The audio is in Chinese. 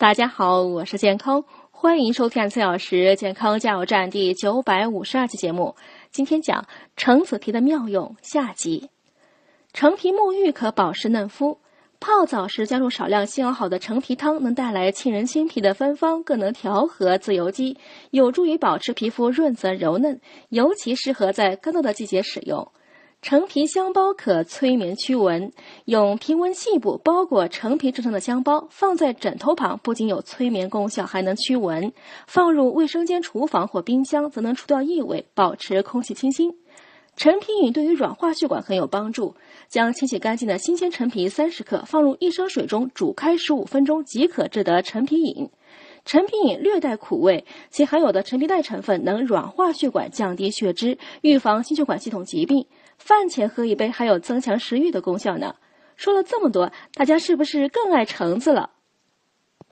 大家好，我是健康，欢迎收看四小时健康加油站第九百五十二期节目。今天讲橙子皮的妙用下集。橙皮沐浴可保湿嫩肤，泡澡时加入少量新熬好的橙皮汤，能带来沁人心脾的芬芳，更能调和自由基，有助于保持皮肤润泽柔嫩，尤其适合在干燥的季节使用。橙皮香包可催眠驱蚊，用平纹细布包裹橙皮制成的香包，放在枕头旁，不仅有催眠功效，还能驱蚊。放入卫生间、厨房或冰箱，则能除掉异味，保持空气清新。陈皮饮对于软化血管很有帮助。将清洗干净的新鲜陈皮三十克放入一升水中煮开十五分钟，即可制得陈皮饮。陈皮饮略带苦味，其含有的陈皮带成分能软化血管、降低血脂，预防心血管系统疾病。饭前喝一杯，还有增强食欲的功效呢。说了这么多，大家是不是更爱橙子了？